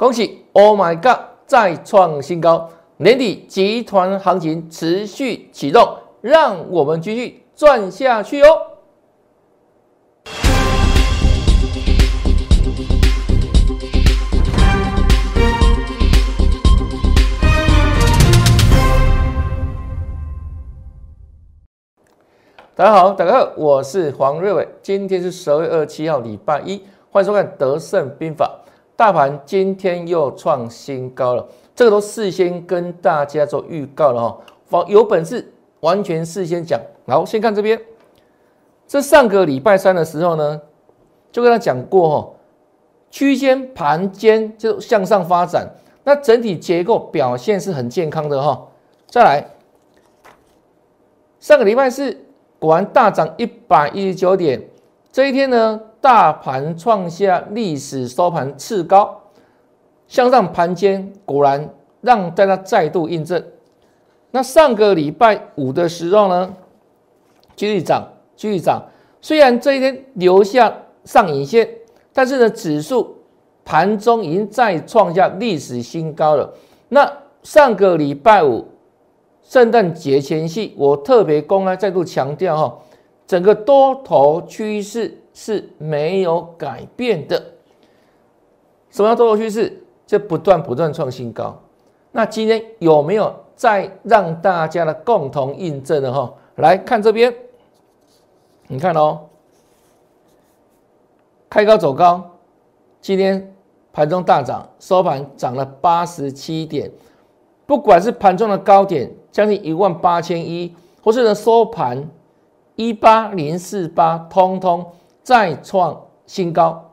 恭喜！Oh my god，再创新高，年底集团行情持续启动，让我们继续赚下去哦。大家好，大家好，我是黄瑞伟，今天是十二月二十七号，礼拜一，欢迎收看《德胜兵法》。大盘今天又创新高了，这个都事先跟大家做预告了哈，有本事完全事先讲。好，先看这边，这上个礼拜三的时候呢，就跟他讲过哈，区间盘间就向上发展，那整体结构表现是很健康的哈。再来，上个礼拜四。果然大涨一百一十九点，这一天呢，大盘创下历史收盘次高，向上盘间果然让大家再度印证。那上个礼拜五的时候呢，继续涨，继续涨。虽然这一天留下上影线，但是呢，指数盘中已经再创下历史新高了。那上个礼拜五。圣诞节前夕，我特别公开再度强调哈，整个多头趋势是没有改变的。什么叫多头趋势？就不断不断创新高。那今天有没有再让大家的共同印证的哈？来看这边，你看哦，开高走高，今天盘中大涨，收盘涨了八十七点。不管是盘中的高点。将近一万八千一，或是呢收盘一八零四八，通通再创新高，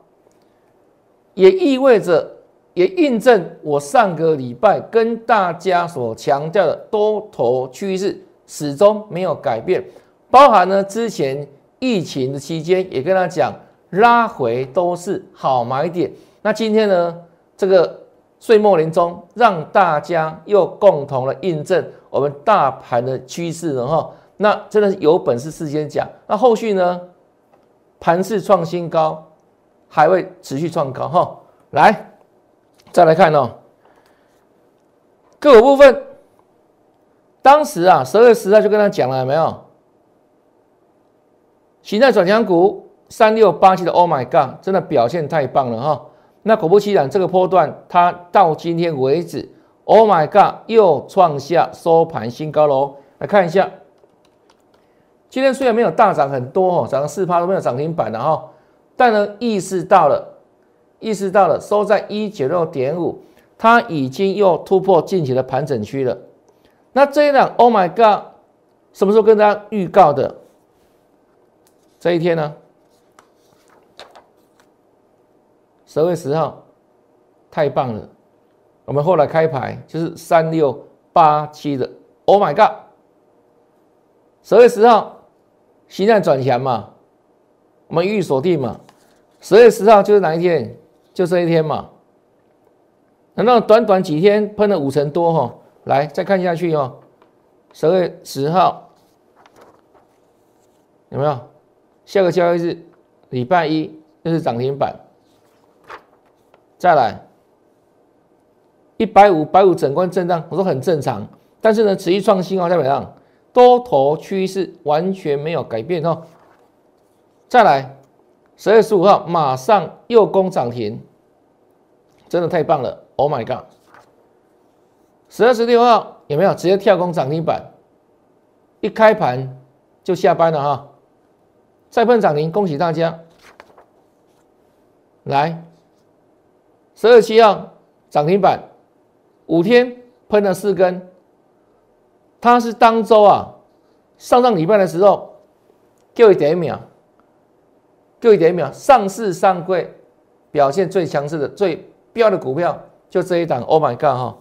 也意味着，也印证我上个礼拜跟大家所强调的多头趋势始终没有改变，包含呢之前疫情的期间也跟他讲拉回都是好买点，那今天呢这个岁末年终，让大家又共同的印证。我们大盘的趋势了？哈，那真的是有本事事先讲。那后续呢？盘势创新高，还会持续创高哈。来，再来看哦，个股部分。当时啊，十二月十号就跟他讲了，有没有？形态转强股三六八七的，Oh my God，真的表现太棒了哈。那果不其然，这个波段它到今天为止。Oh my god！又创下收盘新高喽！来看一下，今天虽然没有大涨很多哦，涨了四趴都没有涨停板的哈，但呢意识到了，意识到了，收在一九六点五，它已经又突破近期的盘整区了。那这一档 Oh my god！什么时候跟大家预告的？这一天呢？十月十号，太棒了！我们后来开牌就是三六八七的，Oh my God！十月十号，形态转强嘛，我们预锁定嘛。十月十号就是哪一天？就这一天嘛。难道短短几天喷了五成多哈？来再看下去哦。十月十号有没有？下个交易日礼拜一就是涨停板。再来。一百五百五整关震荡，我说很正常。但是呢，持续创新哦，代表上多头趋势完全没有改变哦。再来，十月十五号马上又攻涨停，真的太棒了！Oh my god！十二十六号有没有直接跳空涨停板？一开盘就下班了哈，再碰涨停，恭喜大家！来，十二七号涨停板。五天喷了四根，它是当周啊，上上礼拜的时候，就一点一秒，就一点一秒，上市上柜表现最强势的、最标的股票就这一档，Oh my God 哈！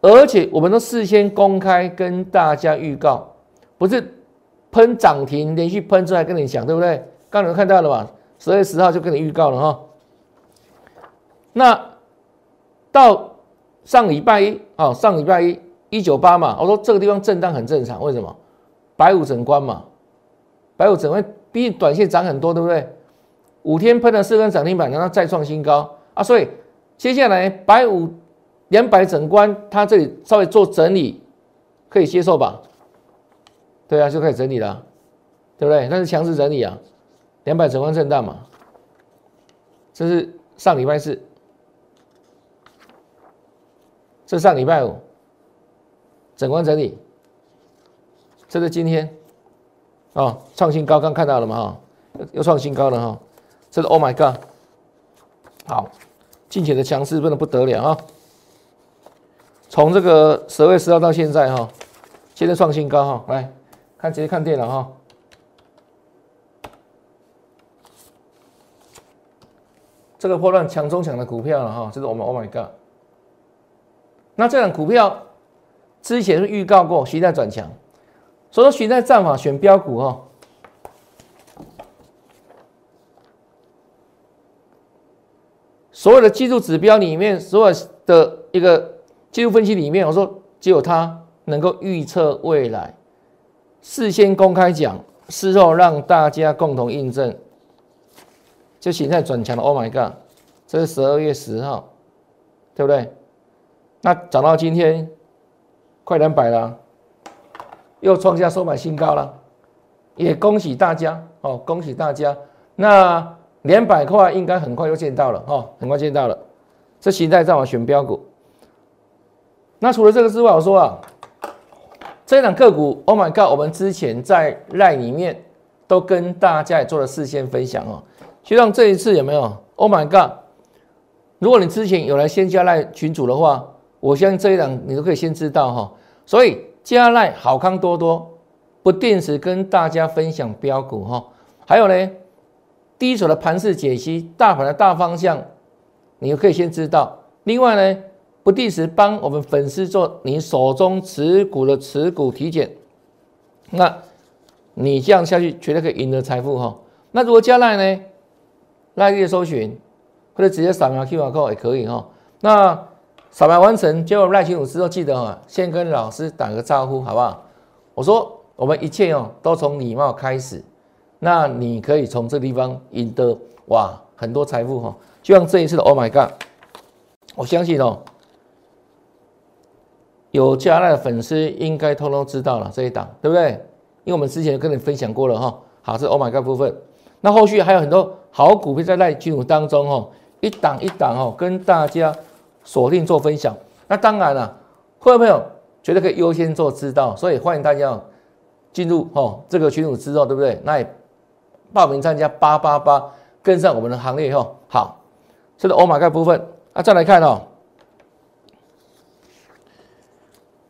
而且我们都事先公开跟大家预告，不是喷涨停连续喷出来跟你讲，对不对？刚才看到了吧？十月十号就跟你预告了哈。那到。上礼拜一啊，上礼拜一一九八嘛，我说这个地方震荡很正常，为什么？白五整关嘛，白五整关，毕竟短线涨很多，对不对？五天喷了四根涨停板，然后再创新高啊，所以接下来百五两百整关，它这里稍微做整理，可以接受吧？对啊，就可以整理了，对不对？那是强势整理啊，两百整关震荡嘛。这是上礼拜四，这上礼拜五整关整理，这是今天啊创新高，刚看到了吗哈，又创新高了哈，这是 Oh my God，好。近期的强势真的不得了啊！从这个十月十号到现在哈，现在创新高哈，来看直接看电脑哈。这个破乱强中强的股票了哈，这是我们 Oh my God。那这档股票之前是预告过，形态转强，所以说形态战法选标股哈。所有的技术指标里面，所有的一个技术分析里面，我说只有它能够预测未来，事先公开讲，事后让大家共同印证，就形态转强的。Oh my god！这是十二月十号，对不对？那涨到今天快两百了，又创下收盘新高了，也恭喜大家哦，恭喜大家。那。两百块应该很快就见到了哈，很快见到了。这形态上我选标股。那除了这个之外，我说啊，这档个股，Oh my God，我们之前在赖里面都跟大家也做了事先分享哦。就像这一次有没有？Oh my God，如果你之前有来先加赖群主的话，我相信这一档你都可以先知道哈。所以加赖好康多多，不定时跟大家分享标股哈。还有呢？第一手的盘势解析，大盘的大方向，你可以先知道。另外呢，不定时帮我们粉丝做你手中持股的持股体检，那你这样下去绝对可以赢得财富哈。那如果加赖呢，赖页搜寻或者直接扫描 QR code 也可以哈。那扫描完成，接入赖清楚之后，记得哈，先跟老师打个招呼，好不好？我说我们一切哦，都从礼貌开始。那你可以从这地方赢得哇很多财富哈，就像这一次的 Oh my God，我相信哦，有加奈的粉丝应该通通知道了这一档，对不对？因为我们之前跟你分享过了哈。好，这 Oh my God 部分，那后续还有很多好股票在赖金融当中哦，一档一档哦，跟大家锁定做分享。那当然了，会员朋友绝对可以优先做知道，所以欢迎大家进入哦这个群组之后，对不对？那也。报名参加八八八，跟上我们的行列以后，好，这是欧马盖部分啊。再来看哦，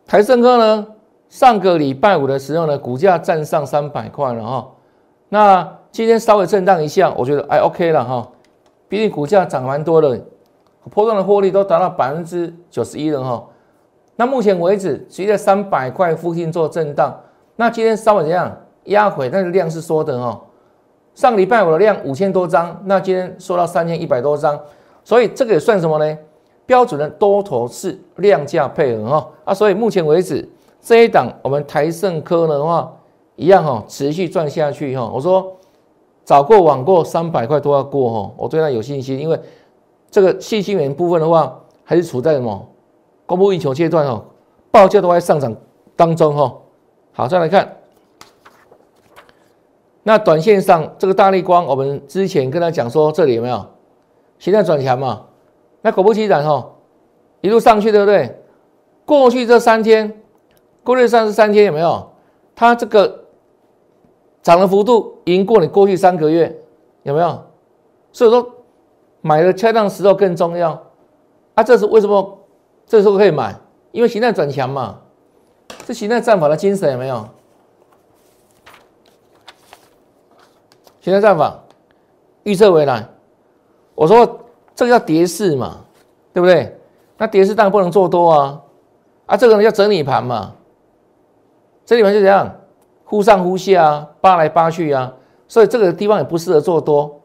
台盛科呢，上个礼拜五的时候呢，股价站上三百块了哈。那今天稍微震荡一下，我觉得哎 OK 了哈。毕竟股价涨蛮多的，波段的获利都达到百分之九十一了哈。那目前为止，随着三百块附近做震荡。那今天稍微怎样压回，但是量是缩的哈。上礼拜五的量五千多张，那今天缩到三千一百多张，所以这个也算什么呢？标准的多头式量价配合哈啊，所以目前为止这一档我们台盛科的话一样哈，持续赚下去哈。我说早过晚过三百块都要过哈，我对它有信心，因为这个信心源部分的话还是处在什么供不应求阶段哦，报价都在上涨当中哦。好，再来看。那短线上这个大力光，我们之前跟他讲说，这里有没有？现在转强嘛？那果不其然哈，一路上去，对不对？过去这三天，过去三十三天有没有？它这个涨的幅度赢过你过去三个月，有没有？所以说买的恰当时候更重要。啊，这是为什么？这时候可以买，因为形态转强嘛。这形态战法的精神有没有？形态战法预测回来，我说这个叫跌势嘛，对不对？那跌势当然不能做多啊，啊，这个呢叫整理盘嘛，整理盘就怎样，忽上忽下啊，扒来扒去啊，所以这个地方也不适合做多。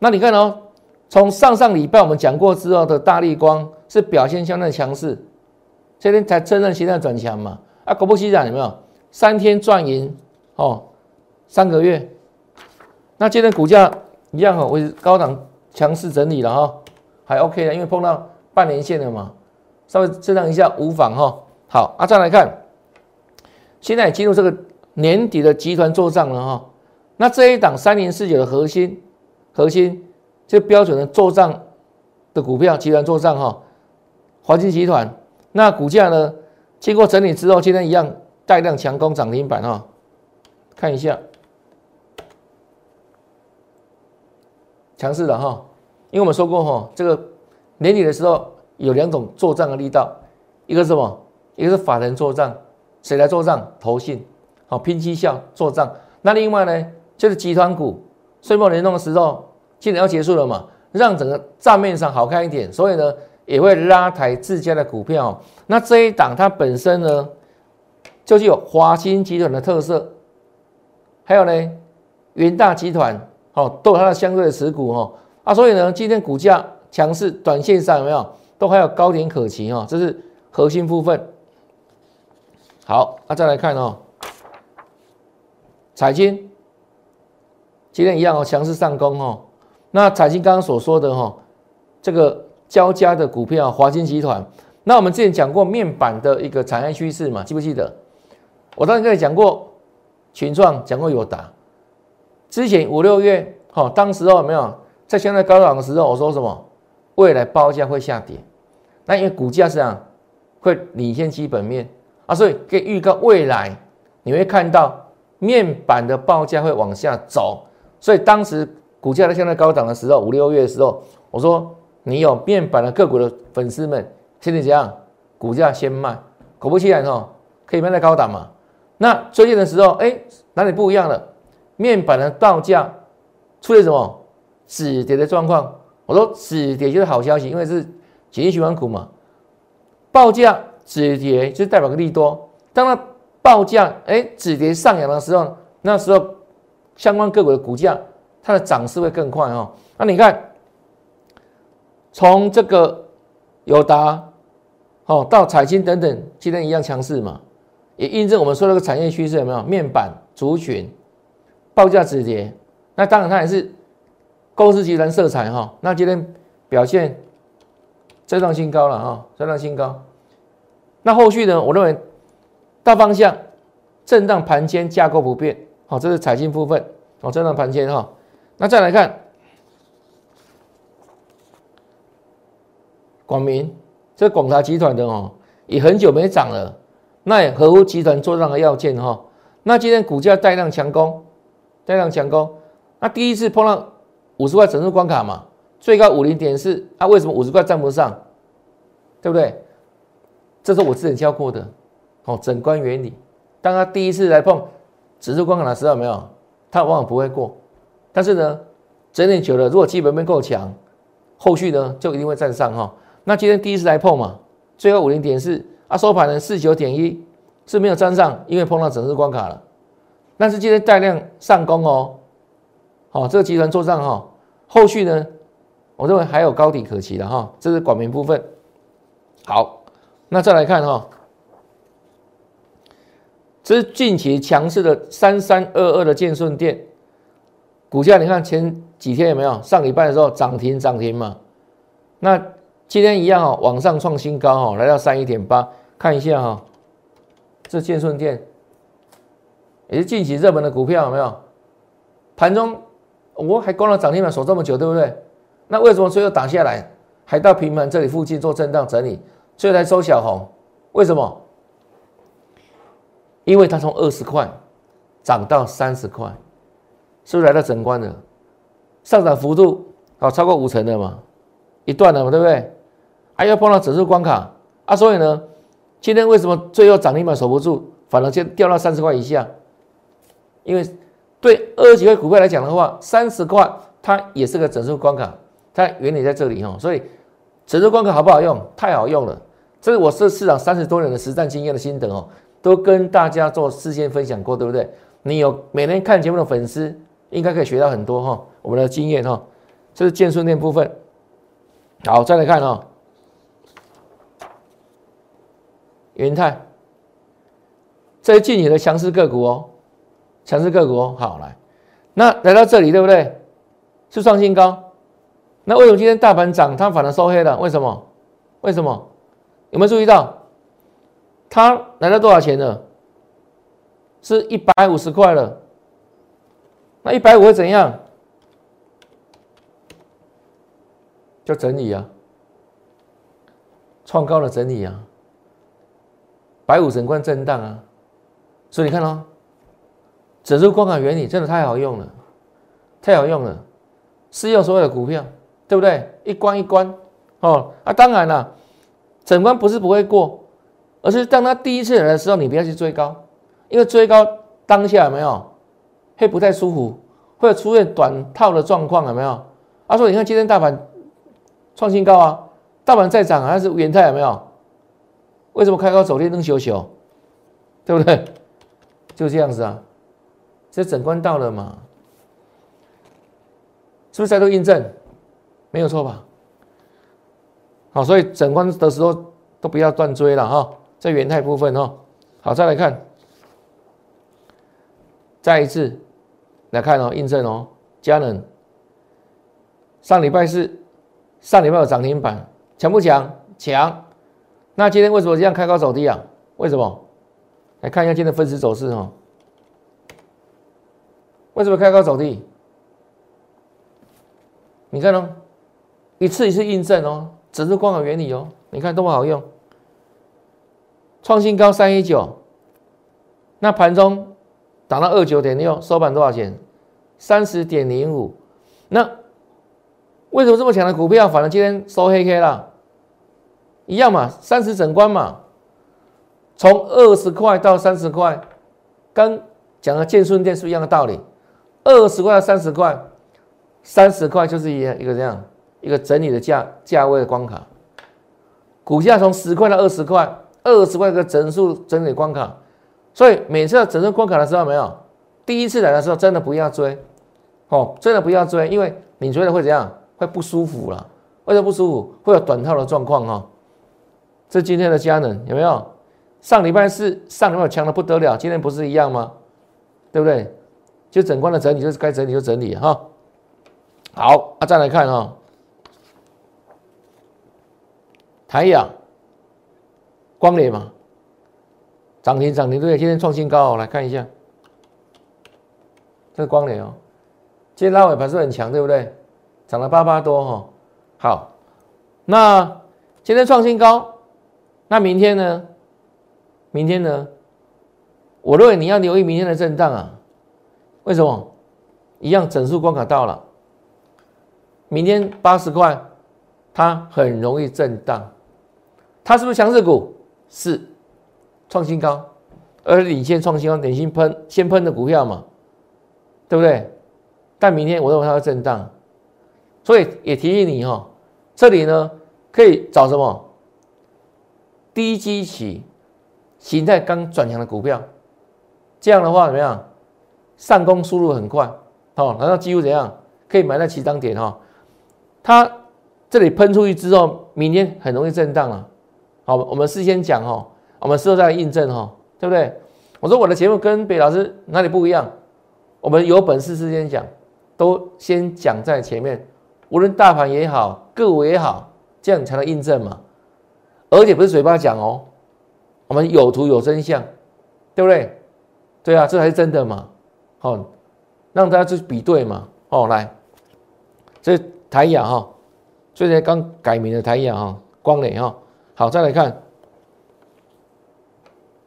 那你看哦，从上上礼拜我们讲过之后的大力光是表现相当强势，这天才真正形态转强嘛，啊，果不其然有没有？三天赚赢哦，三个月。那今天股价一样哦，为高档强势整理了哈，还 OK 的，因为碰到半年线了嘛，稍微震荡一下无妨哈。好，啊，再来看，现在进入这个年底的集团做账了哈。那这一档三零四九的核心，核心这标准的做账的股票，集团做账哈，华金集团。那股价呢，经过整理之后，今天一样带量强攻涨停板哈。看一下，强势的哈，因为我们说过哈，这个年底的时候有两种做账的力道，一个是什么？一个是法人做账，谁来做账？投信，好拼绩效做账。那另外呢？就是集团股岁末年终的时候，今年要结束了嘛，让整个账面上好看一点，所以呢也会拉抬自家的股票。那这一档它本身呢，就具有华兴集团的特色，还有呢元大集团哦，都有它的相对的持股哦啊，所以呢今天股价强势，短线上有没有都还有高点可期哦，这是核心部分。好，那再来看哦，彩金。今天一样哦，强势上攻哦。那彩金刚刚所说的哈，这个交加的股票华金集团，那我们之前讲过面板的一个产业趋势嘛，记不记得？我当时跟你讲过群创，讲过友达。之前五六月哈，当时候没有在相对高档的时候，我说什么？未来报价会下跌。那因为股价是这样，会领先基本面啊，所以可以预告未来你会看到面板的报价会往下走。所以当时股价在相对高档的时候，五六月的时候，我说你有面板的个股的粉丝们，现在怎样？股价先卖，果不其然哦，可以卖在高档嘛。那最近的时候，哎，哪里不一样了？面板的报价出现什么止跌的状况？我说止跌就是好消息，因为是紧急循环股嘛。报价止跌就代表个利多。当它报价哎止跌上扬的时候，那时候。相关个股的股价，它的涨势会更快哦。那你看，从这个友达，哦到彩金等等，今天一样强势嘛，也印证我们说那个产业趋势有没有？面板族群报价止跌，那当然它也是公司集团色彩哈。那今天表现再创新高了哈，再创新高。那后续呢？我认为大方向震荡盘间架构不变。好，这是财经部分。好，震荡盘间哈，那再来看广明，这广达集团的哦，也很久没涨了。那也合乎集团做账的要件哈。那今天股价带量强攻，带量强攻。那第一次碰到五十块整数关卡嘛，最高五零点四，啊，为什么五十块站不上？对不对？这是我之前教过的，哦，整关原理。当他第一次来碰。指数关卡的时候没有，他往往不会过。但是呢，整理久了，如果基本面够强，后续呢就一定会站上哈。那今天第一次来碰嘛，最后五零点四啊，收盘呢四九点一是没有站上，因为碰到整日关卡了。但是今天带量上攻哦，好，这个集团做账哈，后续呢，我认为还有高底可期的哈。这是广明部分。好，那再来看哈。这是近期强势的三三二二的建顺店股价，你看前几天有没有？上礼拜的时候涨停涨停嘛？那今天一样哦，往上创新高哦，来到三一点八。看一下哈，这建顺店也是近期热门的股票，有没有？盘中我还关了涨停板，守这么久，对不对？那为什么最后打下来，还到平盘这里附近做震荡整理，最后才收小红？为什么？因为它从二十块涨到三十块，是不是来到整关了？上涨幅度好超过五成的嘛？一段了嘛，对不对？还要碰到指数关卡啊，所以呢，今天为什么最后涨停板守不住，反而就掉到三十块以下？因为对二十几块股票来讲的话，三十块它也是个整数关卡，它原理在这里哈。所以整数关卡好不好用？太好用了，这是我是市场三十多年的实战经验的心得哦。都跟大家做事先分享过，对不对？你有每天看节目的粉丝，应该可以学到很多哈，我们的经验哈。这是建顺店部分。好，再来看哈，元泰，这是近期的强势个股哦，强势个股哦。好，来，那来到这里，对不对？是创新高。那为什么今天大盘涨，它反而收黑了？为什么？为什么？有没有注意到？它来到多少钱了？是一百五十块了。那一百五会怎样？就整理啊，创高的整理啊，百五整关震荡啊。所以你看哦，指数关卡原理真的太好用了，太好用了，适用所有的股票，对不对？一关一关哦。啊，当然了，整关不是不会过。而是当他第一次来的时候，你不要去追高，因为追高当下有没有会不太舒服，会出现短套的状况，有没有？他说：“你看今天大盘创新高啊，大盘在涨啊还是元泰有没有？为什么开高走低能修修？对不对？就这样子啊，这整关到了嘛？是不是再度印证？没有错吧？好，所以整关的时候都不要断追了哈。”在元泰部分哦，好，再来看，再一次来看哦，印证哦，佳能上礼拜是上礼拜有涨停板，强不强？强。那今天为什么这样开高走低啊？为什么？来看一下今天的分时走势哦。为什么开高走低？你看哦，一次一次印证哦，只是光好原理哦，你看多么好用。创新高三一九，那盘中涨到二九点六，收盘多少钱？三十点零五。那为什么这么强的股票，反而今天收黑 K 了？一样嘛，三十整关嘛，从二十块到三十块，跟讲的建顺店是一样的道理。二十块到三十块，三十块就是一一个这样一个整理的价价位的关卡，股价从十块到二十块。二十块个整数整理关卡，所以每次要整数关卡的时候，没有第一次来的时候，真的不要追，哦，真的不要追，因为你追了会怎样？会不舒服了。为什么不舒服？会有短套的状况哈。这今天的佳能有没有？上礼拜四上礼拜强的不得了，今天不是一样吗？对不对？就整关的整理，就是该整理就整理哈。好，啊，再来看哈，台阳。光联嘛，涨停涨停对，今天创新高哦，来看一下，这是光联哦，今天拉尾盘是很强，对不对？涨了八八多哈，好，那今天创新高，那明天呢？明天呢？我认为你要留意明天的震荡啊，为什么？一样整数关卡到了，明天八十块，它很容易震荡，它是不是强势股？是创新高，而领先创新高，领先喷先喷的股票嘛，对不对？但明天我认为它会震荡，所以也提醒你哈，这里呢可以找什么低基期形态刚转强的股票，这样的话怎么样？上攻速度很快，哦，难道几乎怎样？可以买在起涨点哈，它这里喷出去之后，明天很容易震荡了。好，我们事先讲哈，我们事后再来印证哈，对不对？我说我的节目跟北老师哪里不一样？我们有本事事先讲，都先讲在前面，无论大盘也好，个股也好，这样才能印证嘛。而且不是嘴巴讲哦，我们有图有真相，对不对？对啊，这才是真的嘛。好，让大家去比对嘛。哦，来，这台雅哈，最近刚改名的台雅哈，光磊哈。好，再来看，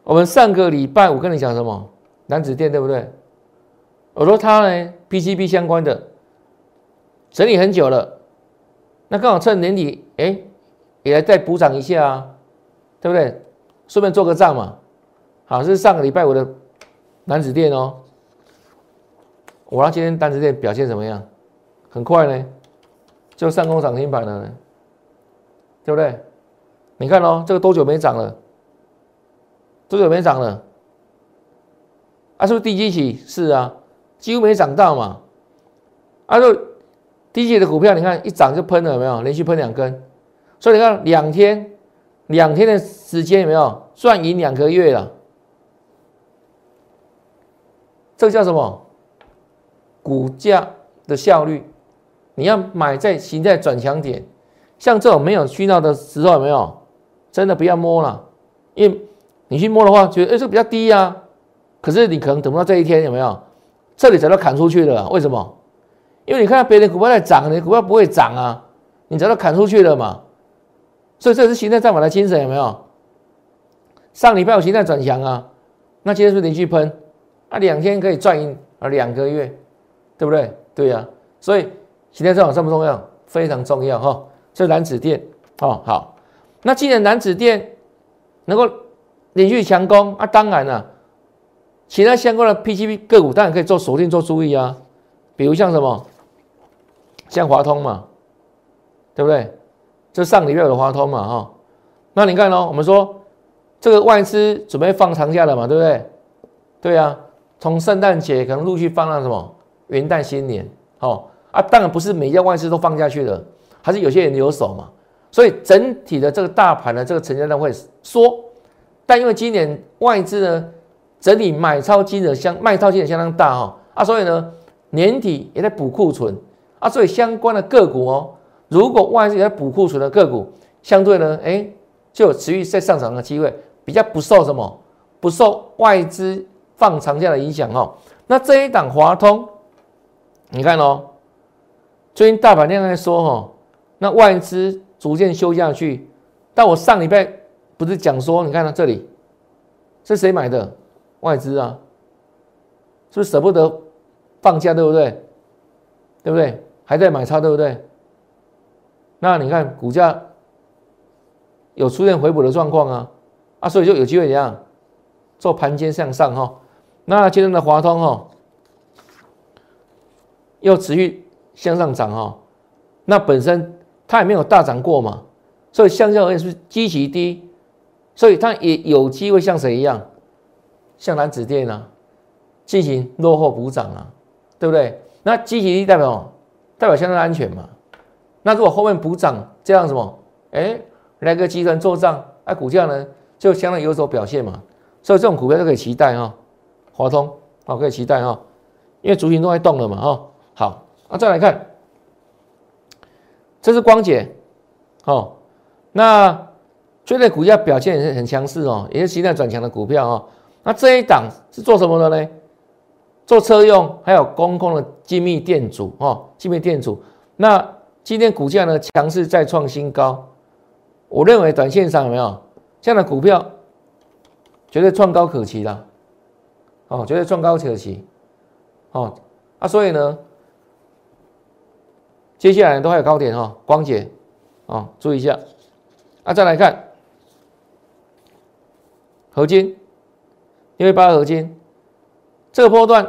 我们上个礼拜五跟你讲什么？南子店对不对？我说它呢，PCB 相关的，整理很久了，那刚好趁年底，哎，也来再补涨一下啊，对不对？顺便做个账嘛。好，这是上个礼拜五的南子店哦。我那今天单子店表现怎么样？很快呢，就上攻涨停板了呢，对不对？你看哦，这个多久没涨了？多久没涨了？啊，是不是低基起？是啊，几乎没涨到嘛。啊，就低级的股票，你看一涨就喷了，有没有？连续喷两根，所以你看两天，两天的时间有没有赚赢两个月了？这叫什么？股价的效率。你要买在形态转强点。像这种没有去到的时候，有没有？真的不要摸了，因为你去摸的话，觉得哎这比较低啊，可是你可能等不到这一天，有没有？这里才都砍出去了，为什么？因为你看到别人股票在涨，你股票不会涨啊，你才都砍出去了嘛。所以这是形态战法的精神，有没有？上礼拜有形态转强啊，那今天是连续喷，啊两天可以赚一啊两个月，对不对？对呀，所以形态战法重不重要？非常重要哈。这蓝紫电哦好，那既然蓝紫电能够连续强攻啊，当然了，其他相关的 PCB 个股当然可以做锁定做注意啊，比如像什么，像华通嘛，对不对？就上礼拜有的华通嘛哈，那你看哦，我们说。这个外资准备放长假了嘛，对不对？对呀，从圣诞节可能陆续放到什么元旦新年，哦啊，当然不是每家外资都放下去了，还是有些人留守嘛。所以整体的这个大盘的这个成交量会缩，但因为今年外资呢整体买超金额相卖超金额相当大哈啊，所以呢年底也在补库存啊，所以相关的个股哦，如果外资也在补库存的个股，相对呢，哎，就有持续在上涨的机会。比较不受什么，不受外资放长假的影响哦。那这一档华通，你看哦，最近大盘量在说哈，那外资逐渐休下去。但我上礼拜不是讲说，你看到这里是谁买的？外资啊，是不是舍不得放假，对不对？对不对？还在买超，对不对？那你看股价有出现回补的状况啊。啊，所以就有机会怎样做盘间向上哈？那今天的华通哈又持续向上涨哈，那本身它也没有大涨过嘛，所以向下而言是极其低，所以它也有机会像谁一样，向南指电啊进行落后补涨啊，对不对？那积极其低代表代表相当安全嘛？那如果后面补涨这样什么？哎，来个集团做账，那股价呢？就相当有所表现嘛，所以这种股票都可以期待哈，华通好可以期待哈，因为族群都在动了嘛哈。好，那再来看，这是光解，哦，那最近股价表现也是很强势哦，也是期待转强的股票哦。那这一档是做什么的呢？做车用还有公共的精密电阻哦，精密电阻。那今天股价呢强势再创新高，我认为短线上有没有？这样的股票绝对创高可期的，哦，绝对创高可期，哦，啊，所以呢，接下来都还有高点哈，光姐，啊，注意一下，啊，再来看合金，因为八合金这个波段，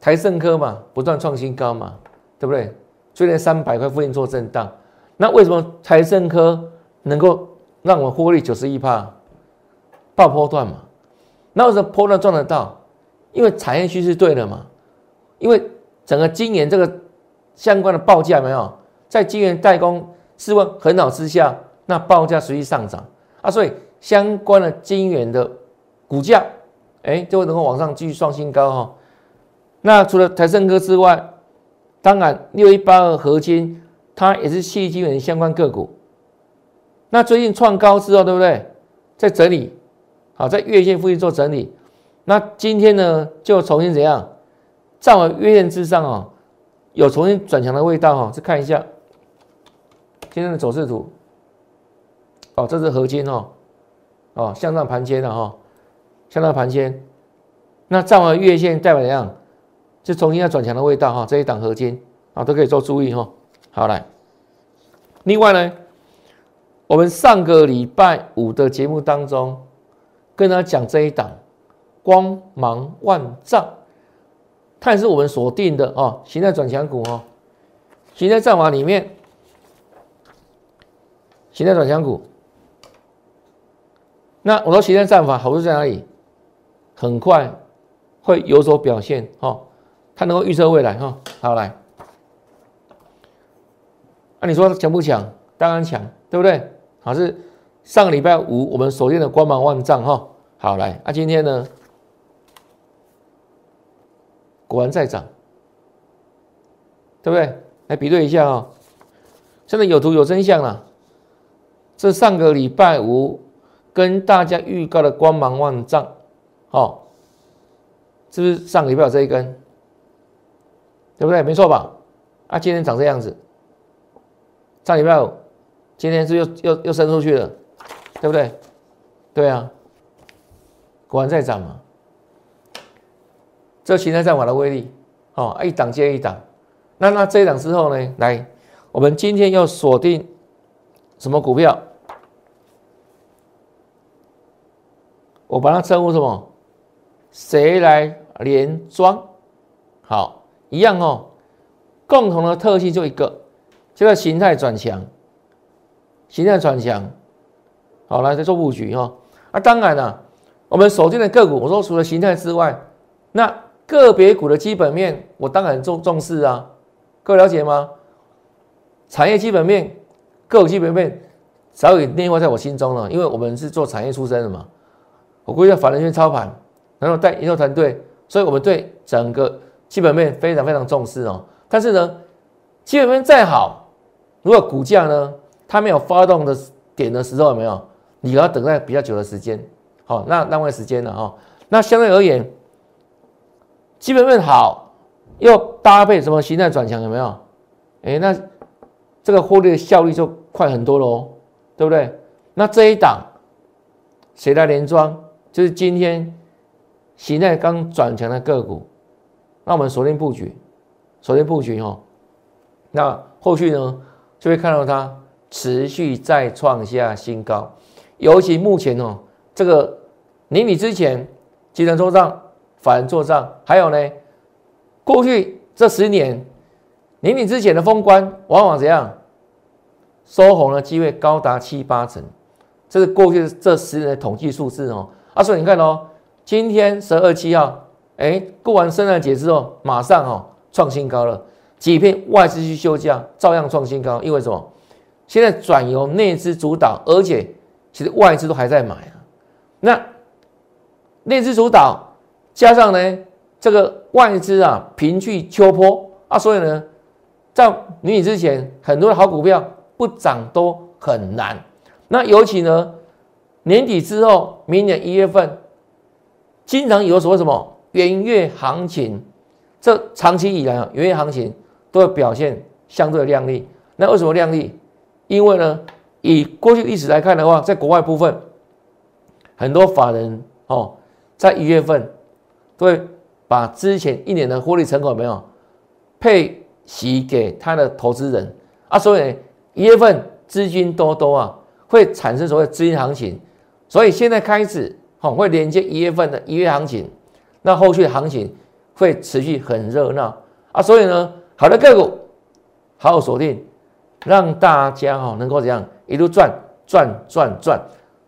台盛科嘛，不断创新高嘛，对不对？最近三百块附近做震荡，那为什么台盛科能够？让我获利九十一帕，爆波段嘛？那为什么波段赚得到？因为产业趋势对了嘛？因为整个晶圆这个相关的报价没有在晶圆代工试问很好之下，那报价持续上涨啊，所以相关的晶圆的股价，哎，就会能够往上继续创新高哈。那除了台盛科之外，当然六一八二合金，它也是细晶圆相关个股。那最近创高之后，对不对？在整理，好，在月线附近做整理。那今天呢，就重新怎样站稳月线之上哦，有重新转强的味道哈。再看一下今天的走势图，哦，这是合金哦，哦，向上盘间的哈，向上盘先。那站稳月线代表怎样？就重新要转强的味道哈。这一档合金啊，都可以做注意哈。好来，另外呢？我们上个礼拜五的节目当中，跟大家讲这一档光芒万丈，它也是我们锁定的哦，形态转强股哦，形态战法里面，形态转强股。那我说形态战法好处在哪里？很快会有所表现哦，它能够预测未来哈。好来，那你说强不强？当然强，对不对？好是上个礼拜五我们锁定的光芒万丈哈，好来，那今天呢，果然在涨，对不对？来比对一下啊，现在有图有真相了。这上个礼拜五跟大家预告的光芒万丈，哦，是不是上礼拜有这一根？对不对？没错吧？啊，今天长这样子。上礼拜五，今天是又又又升出去了，对不对？对啊，果然在涨嘛。这形态战法的威力，哦，一档接一档。那那这一档之后呢？来，我们今天要锁定什么股票？我把它称呼什么？谁来连庄？好，一样哦。共同的特性就一个，这个形态转强，形态转强。好，来再做布局哈。啊，当然了，我们锁定的个股，我说除了形态之外，那个别股的基本面，我当然重重视啊。各位了解吗？产业基本面，个股基本面早已内化在我心中了，因为我们是做产业出身的嘛。我估计在法人圈操盘，然后带研究团队，所以我们对整个基本面非常非常重视哦。但是呢，基本面再好，如果股价呢它没有发动的点的时候，有没有？你要等待比较久的时间，好，那浪费时间了哈。那相对而言，基本面好，又搭配什么形态转强，有没有？哎，那这个获利的效率就快很多喽，对不对？那这一档谁来连庄？就是今天形态刚转强的个股，那我们锁定布局，锁定布局哈。那后续呢，就会看到它持续再创下新高。尤其目前哦，这个年底之前，集团做账、法人做账，还有呢，过去这十年年底之前的封关，往往怎样收红的机会高达七八成，这是过去这十年的统计数字哦。啊，所以你看哦，今天十二七号，哎，过完圣诞节之后，马上哦创新高了。几片外资去休假，照样创新高，因为什么？现在转由内资主导，而且其实外资都还在买啊。那内资主导加上呢，这个外资啊平去秋波啊，所以呢，在年底之前，很多的好股票不涨都很难。那尤其呢？年底之后，明年一月份，经常有所谓什么元月行情，这长期以来啊，元月行情都会表现相对的靓丽。那为什么靓丽？因为呢，以过去历史来看的话，在国外部分，很多法人哦，在一月份都会把之前一年的获利成果没有配息给他的投资人啊，所以一月份资金多多啊，会产生所谓资金行情。所以现在开始，哦，会连接一月份的一月行情，那后续的行情会持续很热闹啊。所以呢，好的个股好好锁定，让大家哈能够怎样一路赚赚赚赚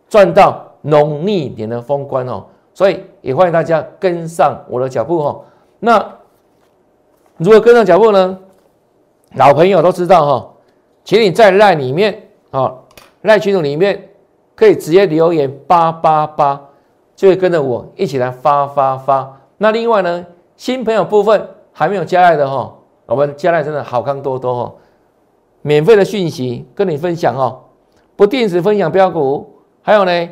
赚到农历年的封关哦。所以也欢迎大家跟上我的脚步哈。那如何跟上脚步呢？老朋友都知道哈，请你在赖里面啊，赖群组里面。可以直接留言八八八，就会跟着我一起来发发发。那另外呢，新朋友部分还没有加来的哈，我们加来真的好康多多哦，免费的讯息跟你分享哦，不定时分享标股，还有呢，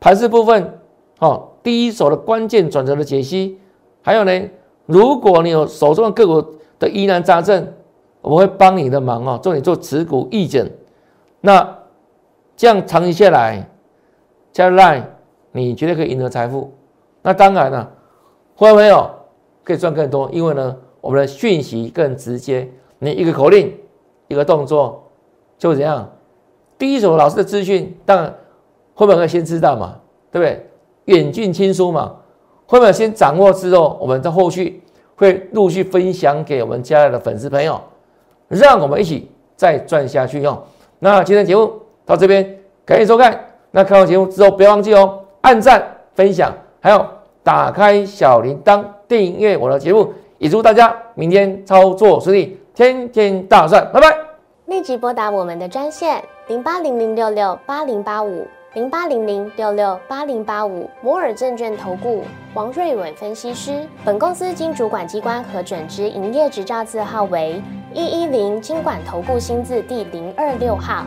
盘市部分哦，第一手的关键转折的解析，还有呢，如果你有手中的个股的疑难杂症，我会帮你的忙哦，做你做持股意见，那。这样长期下来，加来你绝对可以赢得财富。那当然了，会员朋友可以赚更多，因为呢，我们的讯息更直接。你一个口令，一个动作，就怎样？第一手老师的资讯，当然会朋友先知道嘛，对不对？远近亲疏嘛，会朋友先掌握之后，我们在后续会陆续分享给我们家里的粉丝朋友，让我们一起再赚下去哦。那今天节目。到这边，感谢收看。那看完节目之后，不要忘记哦，按赞、分享，还有打开小铃铛，订阅我的节目。也祝大家明天操作顺利，天天大赚！拜拜。立即拨打我们的专线零八零零六六八零八五零八零零六六八零八五摩尔证券投顾王瑞伟分析师。本公司经主管机关核准之营业执照字号为。一一零金管投顾新字第零二六号。